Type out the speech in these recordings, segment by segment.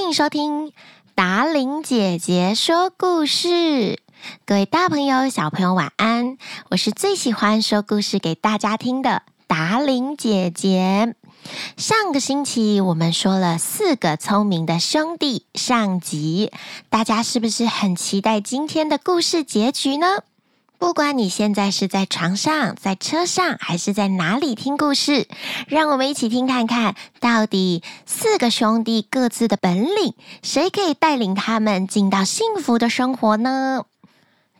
欢迎收听达玲姐姐说故事，各位大朋友、小朋友晚安！我是最喜欢说故事给大家听的达玲姐姐。上个星期我们说了四个聪明的兄弟上集，大家是不是很期待今天的故事结局呢？不管你现在是在床上、在车上，还是在哪里听故事，让我们一起听看看到底四个兄弟各自的本领，谁可以带领他们进到幸福的生活呢？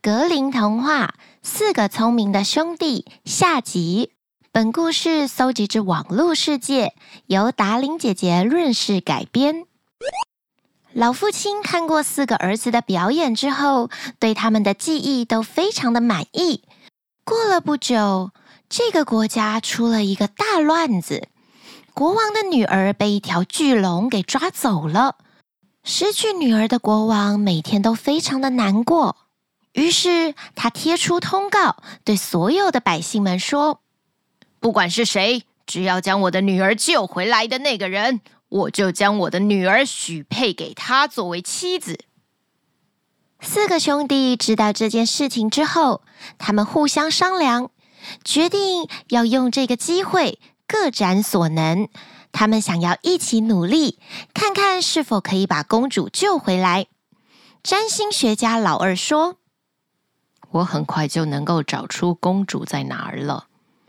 格林童话《四个聪明的兄弟》下集。本故事搜集自网络世界，由达玲姐姐润饰改编。老父亲看过四个儿子的表演之后，对他们的技艺都非常的满意。过了不久，这个国家出了一个大乱子，国王的女儿被一条巨龙给抓走了。失去女儿的国王每天都非常的难过，于是他贴出通告，对所有的百姓们说：“不管是谁，只要将我的女儿救回来的那个人。”我就将我的女儿许配给他作为妻子。四个兄弟知道这件事情之后，他们互相商量，决定要用这个机会各展所能。他们想要一起努力，看看是否可以把公主救回来。占星学家老二说：“我很快就能够找出公主在哪儿了。”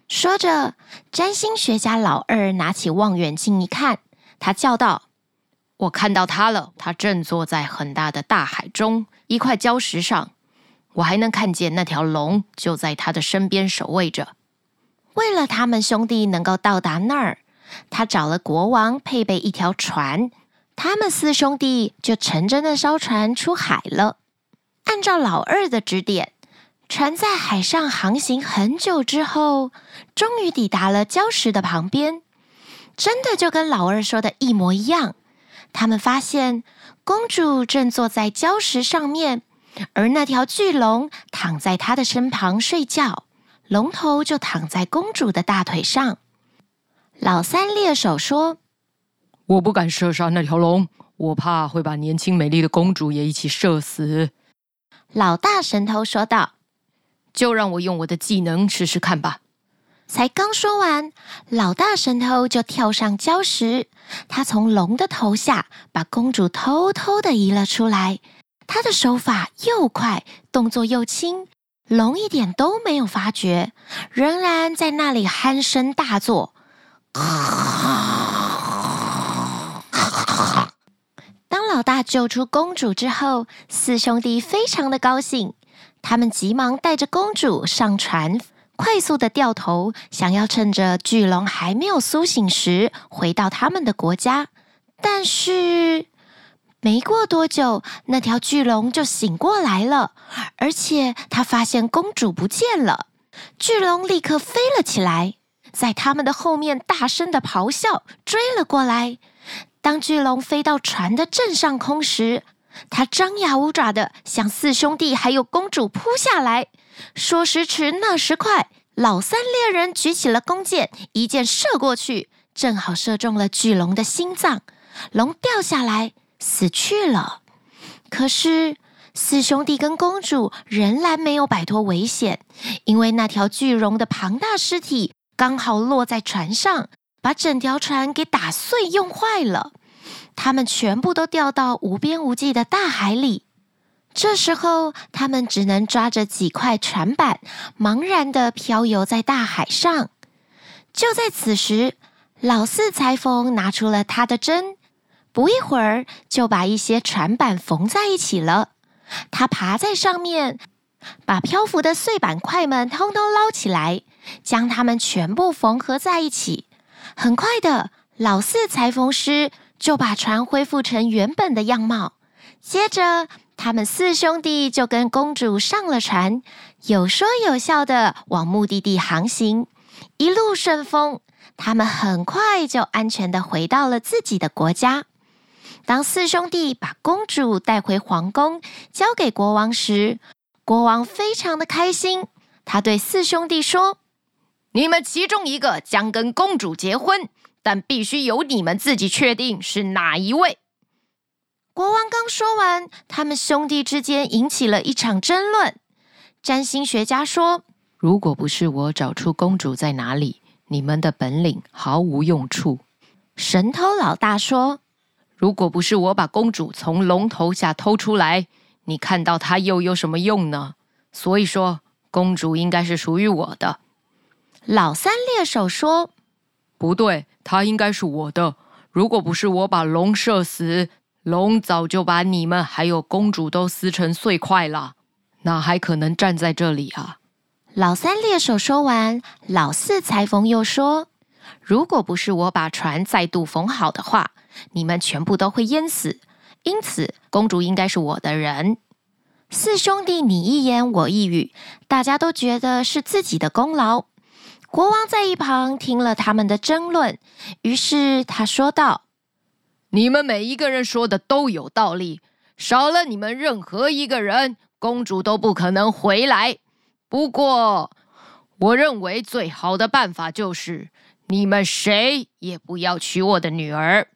说着，占星学家老二拿起望远镜一看。他叫道：“我看到他了，他正坐在很大的大海中，一块礁石上。我还能看见那条龙就在他的身边守卫着。为了他们兄弟能够到达那儿，他找了国王配备一条船，他们四兄弟就乘着那艘船出海了。按照老二的指点，船在海上航行很久之后，终于抵达了礁石的旁边。”真的就跟老二说的一模一样。他们发现公主正坐在礁石上面，而那条巨龙躺在她的身旁睡觉，龙头就躺在公主的大腿上。老三猎手说：“我不敢射杀那条龙，我怕会把年轻美丽的公主也一起射死。”老大神偷说道：“就让我用我的技能试试看吧。”才刚说完，老大神偷就跳上礁石，他从龙的头下把公主偷偷的移了出来。他的手法又快，动作又轻，龙一点都没有发觉，仍然在那里鼾声大作。当老大救出公主之后，四兄弟非常的高兴，他们急忙带着公主上船。快速的掉头，想要趁着巨龙还没有苏醒时回到他们的国家。但是没过多久，那条巨龙就醒过来了，而且他发现公主不见了。巨龙立刻飞了起来，在他们的后面大声的咆哮，追了过来。当巨龙飞到船的正上空时，他张牙舞爪的向四兄弟还有公主扑下来。说时迟，那时快，老三猎人举起了弓箭，一箭射过去，正好射中了巨龙的心脏，龙掉下来死去了。可是四兄弟跟公主仍然没有摆脱危险，因为那条巨龙的庞大尸体刚好落在船上，把整条船给打碎、用坏了。他们全部都掉到无边无际的大海里。这时候，他们只能抓着几块船板，茫然地漂游在大海上。就在此时，老四裁缝拿出了他的针，不一会儿就把一些船板缝在一起了。他爬在上面，把漂浮的碎板块们通通捞起来，将它们全部缝合在一起。很快的，老四裁缝师就把船恢复成原本的样貌。接着，他们四兄弟就跟公主上了船，有说有笑的往目的地航行，一路顺风。他们很快就安全的回到了自己的国家。当四兄弟把公主带回皇宫，交给国王时，国王非常的开心。他对四兄弟说：“你们其中一个将跟公主结婚，但必须由你们自己确定是哪一位。”国王刚说完，他们兄弟之间引起了一场争论。占星学家说：“如果不是我找出公主在哪里，你们的本领毫无用处。”神偷老大说：“如果不是我把公主从龙头下偷出来，你看到她又有什么用呢？所以说，公主应该是属于我的。”老三猎手说：“不对，她应该是我的。如果不是我把龙射死，龙早就把你们还有公主都撕成碎块了。”哪还可能站在这里啊？老三猎手说完，老四裁缝又说：“如果不是我把船再度缝好的话，你们全部都会淹死。因此，公主应该是我的人。”四兄弟你一言我一语，大家都觉得是自己的功劳。国王在一旁听了他们的争论，于是他说道：“你们每一个人说的都有道理，少了你们任何一个人。”公主都不可能回来。不过，我认为最好的办法就是你们谁也不要娶我的女儿，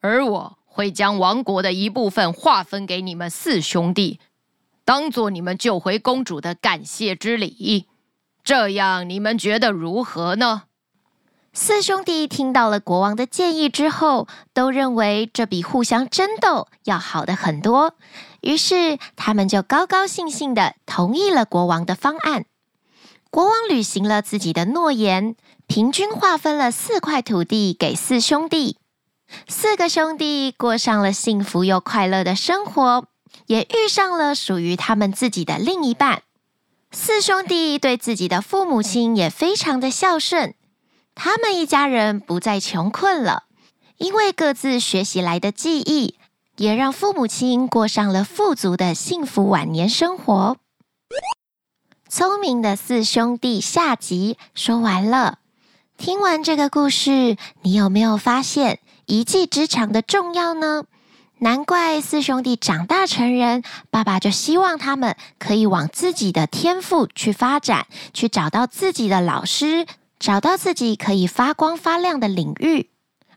而我会将王国的一部分划分给你们四兄弟，当做你们救回公主的感谢之礼。这样你们觉得如何呢？四兄弟听到了国王的建议之后，都认为这比互相争斗要好得很多。于是，他们就高高兴兴地同意了国王的方案。国王履行了自己的诺言，平均划分了四块土地给四兄弟。四个兄弟过上了幸福又快乐的生活，也遇上了属于他们自己的另一半。四兄弟对自己的父母亲也非常的孝顺，他们一家人不再穷困了，因为各自学习来的技艺。也让父母亲过上了富足的幸福晚年生活。聪明的四兄弟下集说完了。听完这个故事，你有没有发现一技之长的重要呢？难怪四兄弟长大成人，爸爸就希望他们可以往自己的天赋去发展，去找到自己的老师，找到自己可以发光发亮的领域。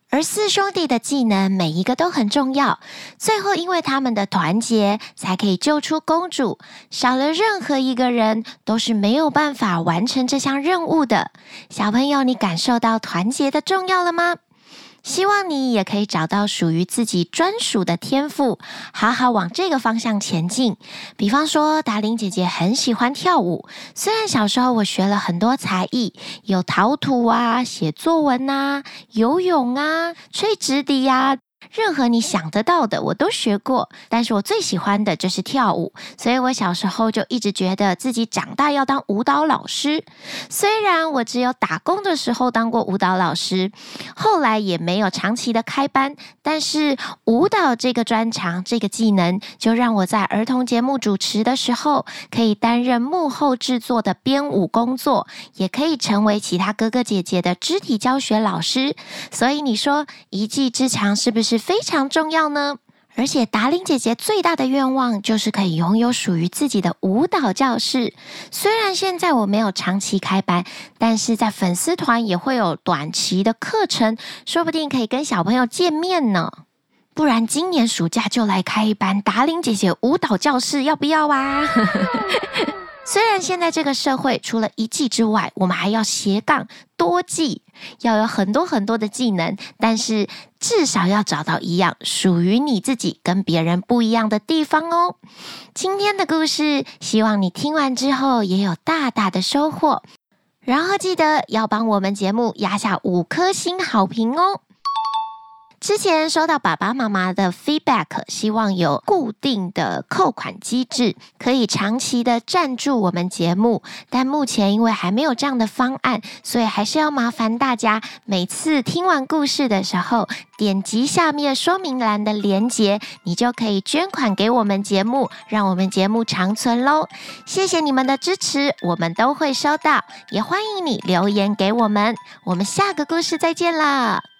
而四兄弟的技能每一个都很重要，最后因为他们的团结，才可以救出公主。少了任何一个人，都是没有办法完成这项任务的。小朋友，你感受到团结的重要了吗？希望你也可以找到属于自己专属的天赋，好好往这个方向前进。比方说，达玲姐姐很喜欢跳舞，虽然小时候我学了很多才艺，有陶土啊、写作文啊、游泳啊、吹直笛呀。任何你想得到的，我都学过。但是我最喜欢的就是跳舞，所以我小时候就一直觉得自己长大要当舞蹈老师。虽然我只有打工的时候当过舞蹈老师，后来也没有长期的开班，但是舞蹈这个专长、这个技能，就让我在儿童节目主持的时候，可以担任幕后制作的编舞工作，也可以成为其他哥哥姐姐的肢体教学老师。所以你说一技之长是不是？是非常重要呢，而且达伶姐姐最大的愿望就是可以拥有属于自己的舞蹈教室。虽然现在我没有长期开班，但是在粉丝团也会有短期的课程，说不定可以跟小朋友见面呢。不然今年暑假就来开一班达伶姐姐舞蹈教室，要不要啊？虽然现在这个社会除了一技之外，我们还要斜杠多技，要有很多很多的技能，但是至少要找到一样属于你自己跟别人不一样的地方哦。今天的故事，希望你听完之后也有大大的收获，然后记得要帮我们节目压下五颗星好评哦。之前收到爸爸妈妈的 feedback，希望有固定的扣款机制，可以长期的赞助我们节目。但目前因为还没有这样的方案，所以还是要麻烦大家，每次听完故事的时候，点击下面说明栏的链接，你就可以捐款给我们节目，让我们节目长存喽。谢谢你们的支持，我们都会收到，也欢迎你留言给我们。我们下个故事再见了。